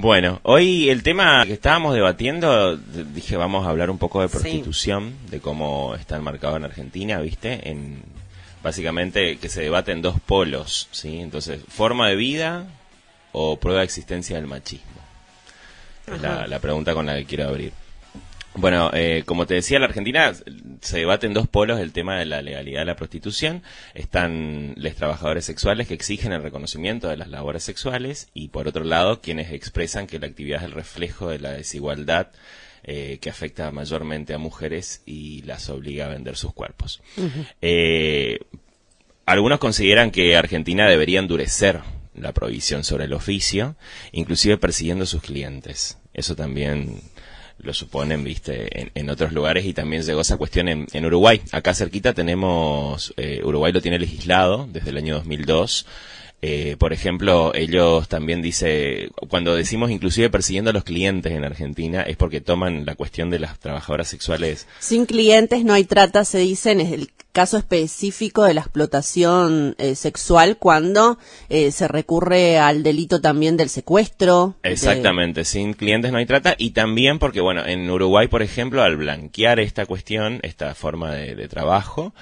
Bueno, hoy el tema que estábamos debatiendo, dije vamos a hablar un poco de prostitución, de cómo está enmarcado en Argentina, ¿viste? En básicamente que se debate en dos polos, ¿sí? Entonces, forma de vida o prueba de existencia del machismo. Es la, la pregunta con la que quiero abrir. Bueno, eh, como te decía, la Argentina se debate en dos polos el tema de la legalidad de la prostitución. Están los trabajadores sexuales que exigen el reconocimiento de las labores sexuales y por otro lado quienes expresan que la actividad es el reflejo de la desigualdad eh, que afecta mayormente a mujeres y las obliga a vender sus cuerpos. eh, algunos consideran que Argentina debería endurecer la prohibición sobre el oficio, inclusive persiguiendo a sus clientes. Eso también lo suponen, viste, en, en, otros lugares y también llegó esa cuestión en, Uruguay. Acá cerquita tenemos, eh, Uruguay lo tiene legislado desde el año 2002. Eh, por ejemplo, ellos también dice, cuando decimos inclusive persiguiendo a los clientes en Argentina, es porque toman la cuestión de las trabajadoras sexuales. Sin clientes no hay trata, se dicen, es el caso específico de la explotación eh, sexual cuando eh, se recurre al delito también del secuestro. Exactamente, de... sin clientes no hay trata y también porque, bueno, en Uruguay, por ejemplo, al blanquear esta cuestión, esta forma de, de trabajo,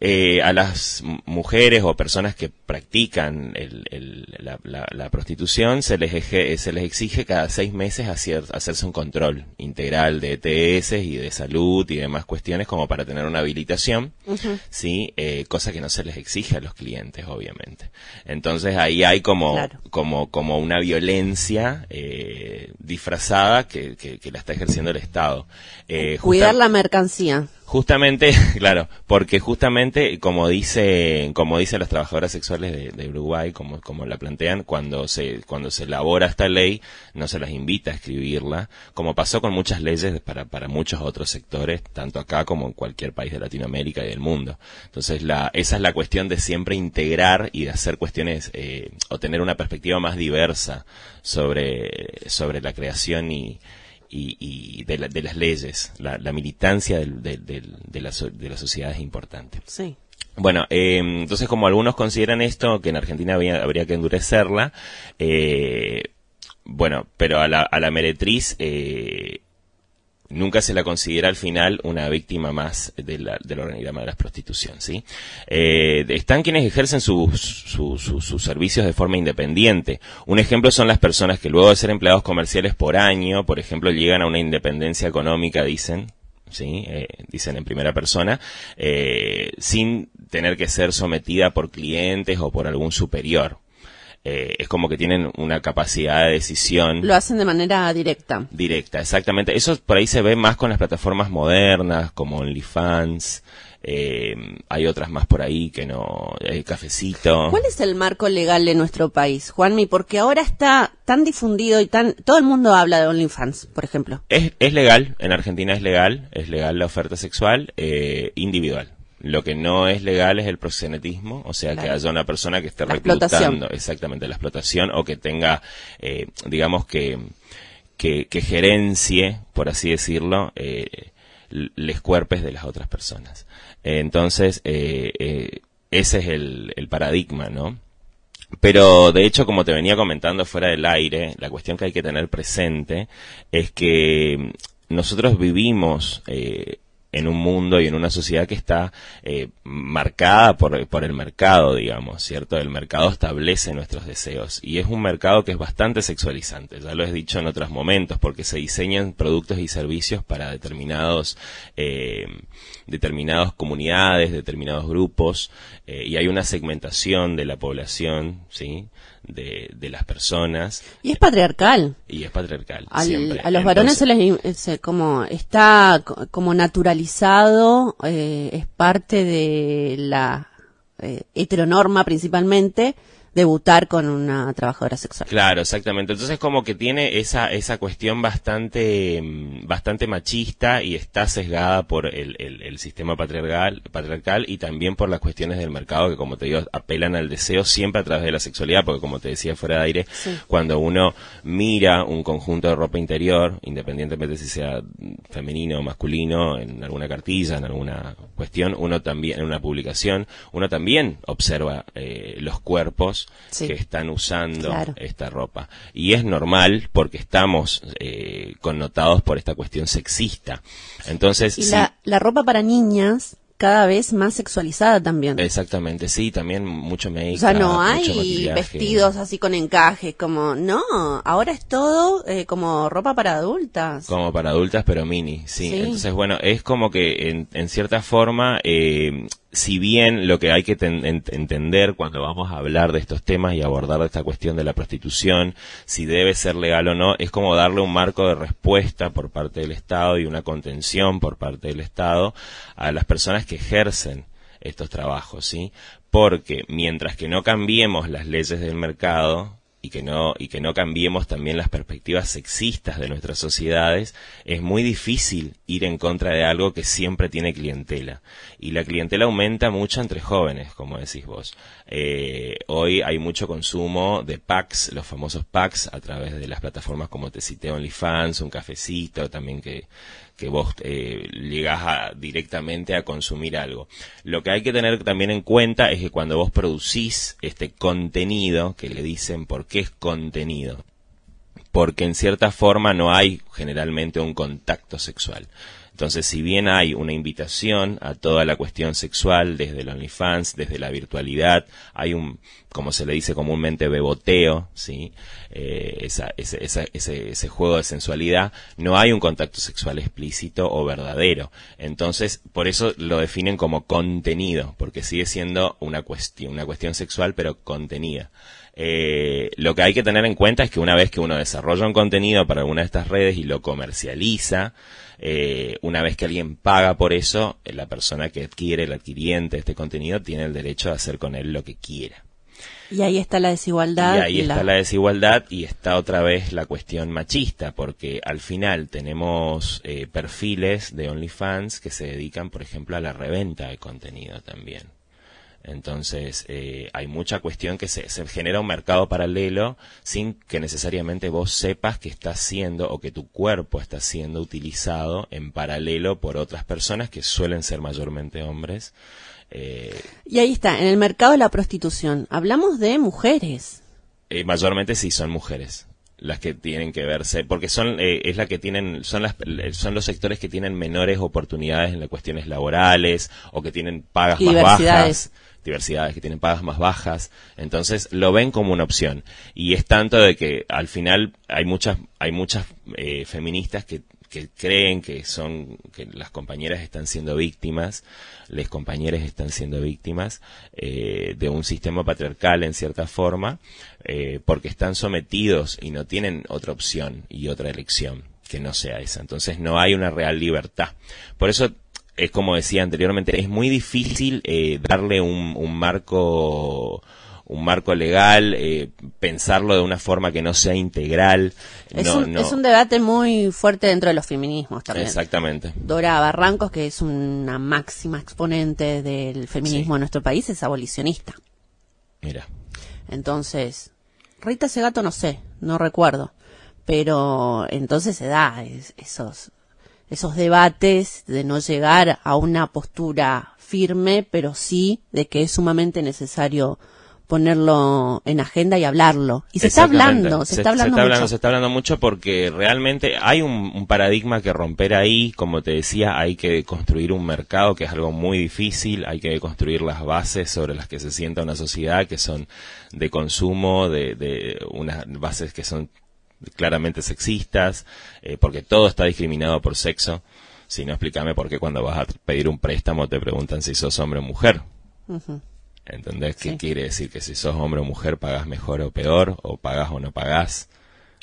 eh, a las mujeres o personas que practican el, el, la, la, la, prostitución se les, eje, se les exige cada seis meses hacer, hacerse un control integral de ETS y de salud y demás cuestiones como para tener una habilitación, uh -huh. sí, eh, cosa que no se les exige a los clientes, obviamente. Entonces ahí hay como, claro. como, como una violencia eh, disfrazada que, que, que, la está ejerciendo el Estado. Eh, Cuidar la mercancía. Justamente, claro, porque justamente, como dice, como dicen las trabajadoras sexuales de, de, Uruguay, como, como la plantean, cuando se, cuando se elabora esta ley, no se las invita a escribirla, como pasó con muchas leyes para, para muchos otros sectores, tanto acá como en cualquier país de Latinoamérica y del mundo. Entonces, la, esa es la cuestión de siempre integrar y de hacer cuestiones, eh, o tener una perspectiva más diversa sobre, sobre la creación y, y, y de, la, de, las leyes, la, la militancia del, del, del, de, la, de la sociedad es importante. Sí. Bueno, eh, entonces como algunos consideran esto, que en Argentina había, habría que endurecerla, eh, bueno, pero a la, a la meretriz eh, nunca se la considera al final una víctima más de la, del organigrama de la prostitución, ¿sí? Eh, están quienes ejercen sus, sus, servicios de forma independiente. Un ejemplo son las personas que luego de ser empleados comerciales por año, por ejemplo, llegan a una independencia económica, dicen, ¿sí? Eh, dicen en primera persona, eh, sin tener que ser sometida por clientes o por algún superior. Eh, es como que tienen una capacidad de decisión. Lo hacen de manera directa. Directa, exactamente. Eso por ahí se ve más con las plataformas modernas, como OnlyFans. Eh, hay otras más por ahí que no. El cafecito. ¿Cuál es el marco legal de nuestro país, Juanmi? Porque ahora está tan difundido y tan. Todo el mundo habla de OnlyFans, por ejemplo. Es, es legal. En Argentina es legal. Es legal la oferta sexual eh, individual. Lo que no es legal es el proxenetismo, o sea, claro. que haya una persona que esté la reclutando exactamente la explotación o que tenga, eh, digamos que, que, que, gerencie, por así decirlo, eh, les cuerpes de las otras personas. Entonces, eh, ese es el, el paradigma, ¿no? Pero de hecho, como te venía comentando fuera del aire, la cuestión que hay que tener presente es que nosotros vivimos eh, en un mundo y en una sociedad que está eh, marcada por, el mercado, digamos, ¿cierto? El mercado establece nuestros deseos y es un mercado que es bastante sexualizante, ya lo he dicho en otros momentos, porque se diseñan productos y servicios para determinados, eh, determinadas comunidades, determinados grupos, eh, y hay una segmentación de la población, ¿sí? De, de, las personas. Y es patriarcal. Y es patriarcal. Al, siempre. A los varones se les se, como está como naturalizado, eh, es parte de la eh, heteronorma principalmente, debutar con una trabajadora sexual. Claro, exactamente. Entonces como que tiene esa esa cuestión bastante bastante machista y está sesgada por el, el, el, sistema patriarcal patriarcal y también por las cuestiones del mercado que como te digo apelan al deseo siempre a través de la sexualidad porque como te decía fuera de aire sí. cuando uno mira un conjunto de ropa interior independientemente si sea femenino o masculino en alguna cartilla en alguna cuestión uno también en una publicación uno también observa eh, los cuerpos que están usando esta ropa. Y es normal porque estamos eh, connotados por esta cuestión sexista. Entonces, y la, la ropa para niñas cada vez más sexualizada también. Exactamente, sí, también mucho make O sea, no hay vestidos así con encaje, como, no, ahora es todo eh, como ropa para adultas. Como para adultas, pero mini, sí. Entonces, bueno, es como que en, en cierta forma eh, si bien lo que hay que entender cuando vamos a hablar de estos temas y abordar esta cuestión de la prostitución, si debe ser legal o no, es como darle un marco de respuesta por parte del Estado y una contención por parte del Estado a las personas que ejercen estos trabajos, ¿sí? Porque mientras que no cambiemos las leyes del mercado, y que no y que no cambiemos también las perspectivas sexistas de nuestras sociedades es muy difícil ir en contra de algo que siempre tiene clientela. Y la clientela aumenta mucho entre jóvenes como decís vos. Eh, hoy hay mucho consumo de packs los famosos packs a través de las plataformas como te cité OnlyFans un cafecito también que que vos eh, llegás directamente a consumir algo. Lo que hay que tener también en cuenta es que cuando vos producís este contenido, que le dicen por qué es contenido, porque en cierta forma no hay generalmente un contacto sexual. Entonces, si bien hay una invitación a toda la cuestión sexual desde el OnlyFans, desde la virtualidad, hay un, como se le dice comúnmente, beboteo, ¿sí? Eh, esa, ese, ese, ese, juego de sensualidad, no hay un contacto sexual explícito o verdadero. Entonces, por eso lo definen como contenido, porque sigue siendo una cuestión, una cuestión sexual, pero contenida. Eh, lo que hay que tener en cuenta es que una vez que uno desarrolla un contenido para alguna de estas redes y lo comercializa, eh, una vez que alguien paga por eso, la persona que adquiere, el adquiriente este contenido, tiene el derecho de hacer con él lo que quiera. Y ahí está la desigualdad. Y ahí está la... desigualdad y está otra vez la cuestión machista, porque al final tenemos eh, perfiles de OnlyFans que se dedican, por ejemplo, a la reventa de contenido también. Entonces, eh, hay mucha cuestión que se, genera un mercado paralelo sin que necesariamente vos sepas que está siendo o que tu cuerpo está siendo utilizado en paralelo por otras personas que suelen ser mayormente hombres. Eh, y ahí está, en el mercado de la prostitución, hablamos de mujeres. Eh, mayormente sí, son mujeres las que tienen que verse porque son es la que tienen son las son los sectores que tienen menores oportunidades en las cuestiones laborales o que tienen pagas más bajas diversidades que tienen pagas más bajas, entonces lo ven como una opción. Y es tanto de que al final hay muchas, hay muchas eh, feministas que, que creen que son, que las compañeras están siendo víctimas, les compañeras están siendo víctimas eh, de un sistema patriarcal en cierta forma, eh, porque están sometidos y no tienen otra opción y otra elección que no sea esa. Entonces no hay una real libertad. Por eso es como decía anteriormente, es muy difícil eh, darle un, marco un marco legal, eh, pensarlo de una forma que no sea integral. Es, un, es un debate muy fuerte dentro de los feminismos también. Exactamente. Dora Barrancos, que es una máxima exponente del feminismo en nuestro país, es abolicionista. Mira. Entonces, Rita Segato no sé, no recuerdo. Pero entonces se da esos esos debates de no llegar a una postura firme, pero sí de que es sumamente necesario ponerlo en agenda y hablarlo. Y se está hablando, se, está hablando, mucho. Se está hablando mucho porque realmente hay un, paradigma que romper ahí, como te decía, hay que construir un mercado que es algo muy difícil, hay que construir las bases sobre las que se sienta una sociedad, que son de consumo, de, de unas bases que son claramente sexistas, eh, porque todo está discriminado por sexo. Si no, explícame por qué cuando vas a pedir un préstamo te preguntan si sos hombre o mujer. ¿Entendés? ¿Qué quiere decir? Que si sos hombre o mujer pagas mejor o peor, o pagas o no pagas.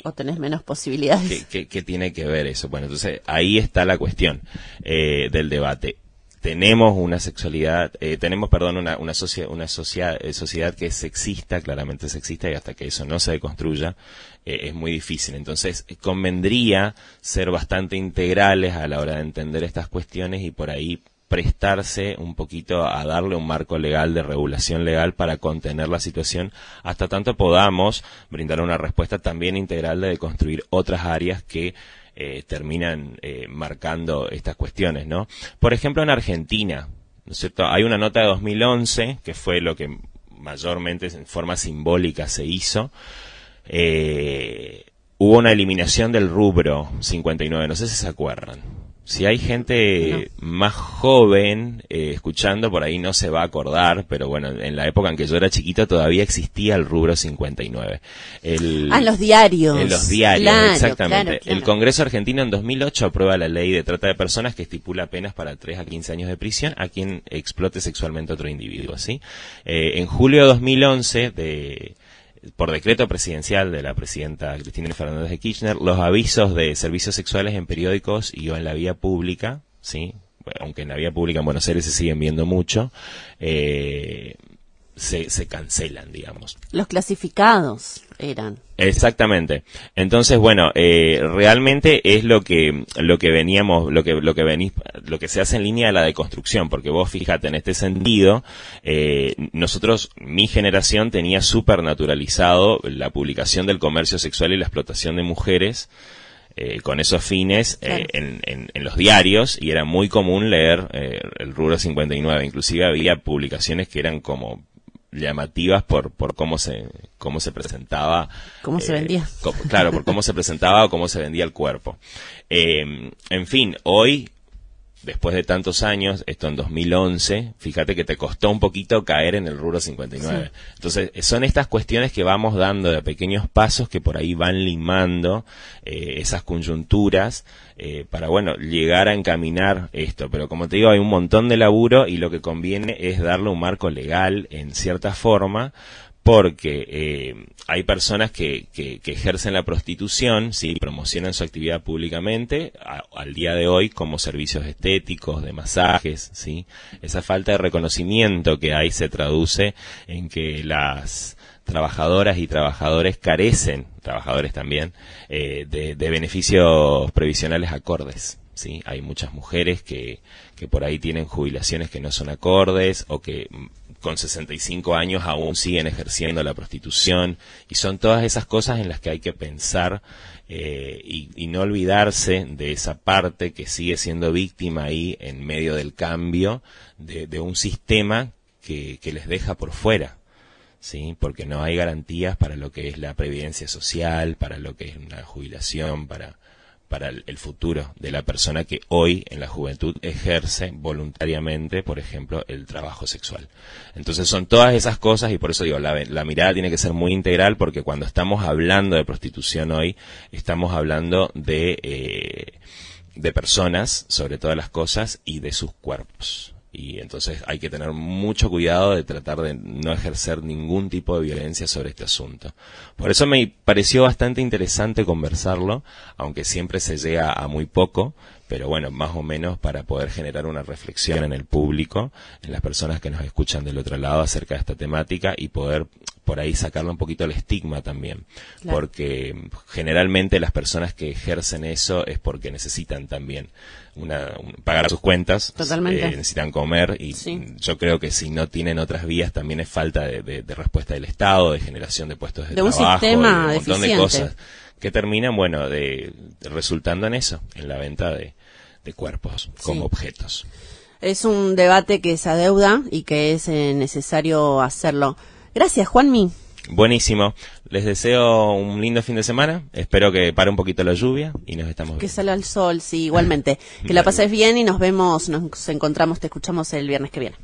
O tenés menos posibilidades. ¿Qué, qué, tiene que ver eso? Bueno, entonces ahí está la cuestión eh, del debate tenemos una sexualidad, eh, tenemos, perdón, una, una, una eh, sociedad que es sexista, claramente sexista, y hasta que eso no se deconstruya, eh, es muy difícil. Entonces, convendría ser bastante integrales a la hora de entender estas cuestiones y por ahí prestarse un poquito a darle un marco legal de regulación legal para contener la situación hasta tanto podamos brindar una respuesta también integral de construir otras áreas que eh, terminan eh, marcando estas cuestiones, ¿no? Por ejemplo, en Argentina, ¿no es cierto? Hay una nota de 2011 que fue lo que mayormente en forma simbólica se hizo, eh, hubo una eliminación del rubro 59, no sé si se acuerdan. Si hay gente más joven eh, escuchando, por ahí no se va a acordar, pero bueno, en la época en que yo era chiquito todavía existía el rubro 59. El, ah, en los diarios. En los diarios, exactamente. El Congreso argentino en 2008 aprueba la ley de trata de personas que estipula penas para 3 a 15 años de prisión a quien explote sexualmente a otro individuo, ¿sí? Eh, en julio de 2011, de por decreto presidencial de la presidenta Cristina Fernández de Kirchner, los avisos de servicios sexuales en periódicos y o en la vía pública, ¿sí? aunque en la vía pública en Buenos Aires se siguen viendo mucho, eh, se, se cancelan, digamos. Los clasificados eran. Exactamente. Entonces, bueno, eh, realmente es lo que lo que veníamos, lo que lo que venís, lo que se hace en línea de la deconstrucción, porque vos fíjate en este sentido, eh, nosotros, mi generación tenía súper naturalizado la publicación del comercio sexual y la explotación de mujeres. Eh, con esos fines eh, en, en, en, los diarios y era muy común leer eh, el rubro 59. Inclusive había publicaciones que eran como llamativas por, por cómo se, cómo se presentaba. ¿Cómo se vendía? Eh, claro, por cómo se presentaba o cómo se vendía el cuerpo. Eh, en fin, hoy después de tantos años, esto en 2011, fíjate que te costó un poquito caer en el rubro 59. Entonces, son estas cuestiones que vamos dando de pequeños pasos que por ahí van limando eh, esas coyunturas eh, para, bueno, llegar a encaminar esto. Pero como te digo, hay un montón de laburo y lo que conviene es darle un marco legal en cierta forma porque eh, hay personas que, que, ejercen la prostitución, sí, promocionan su actividad públicamente al día de hoy como servicios estéticos, de masajes, sí. Esa falta de reconocimiento que hay se traduce en que las trabajadoras y trabajadores carecen, trabajadores también, eh, de, de beneficios previsionales acordes. ¿sí? Hay muchas mujeres que, que por ahí tienen jubilaciones que no son acordes o que con 65 años aún siguen ejerciendo la prostitución y son todas esas cosas en las que hay que pensar eh, y, no olvidarse de esa parte que sigue siendo víctima ahí en medio del cambio de, un sistema que, que les deja por fuera. ¿sí? porque no hay garantías para lo que es la previdencia social, para lo que es una jubilación, para, para el, futuro de la persona que hoy en la juventud ejerce voluntariamente, por ejemplo, el trabajo sexual. Entonces son todas esas cosas y por eso digo, la, la mirada tiene que ser muy integral porque cuando estamos hablando de prostitución hoy, estamos hablando de, eh, de personas, sobre todas las cosas, y de sus cuerpos y entonces hay que tener mucho cuidado de tratar de no ejercer ningún tipo de violencia sobre este asunto. Por eso me pareció bastante interesante conversarlo, aunque siempre se llega a muy poco, pero bueno, más o menos para poder generar una reflexión en el público, en las personas que nos escuchan del otro lado acerca de esta temática y poder por ahí sacarle un poquito el estigma también, porque generalmente las personas que ejercen eso es porque necesitan también una, pagar sus cuentas, eh, necesitan comer y yo creo que si no tienen otras vías también es falta de, respuesta del Estado, de generación de puestos de, trabajo, de un montón de cosas que terminan, bueno, de, resultando en eso, en la venta de, cuerpos como objetos. Es un debate que se adeuda y que es eh, necesario hacerlo. Gracias, Juanmi. Buenísimo. Les deseo un lindo fin de semana. Espero que pare un poquito la lluvia y nos estamos viendo. Que salga el sol, sí, igualmente. que la pases bien y nos vemos, nos encontramos, te escuchamos el viernes que viene.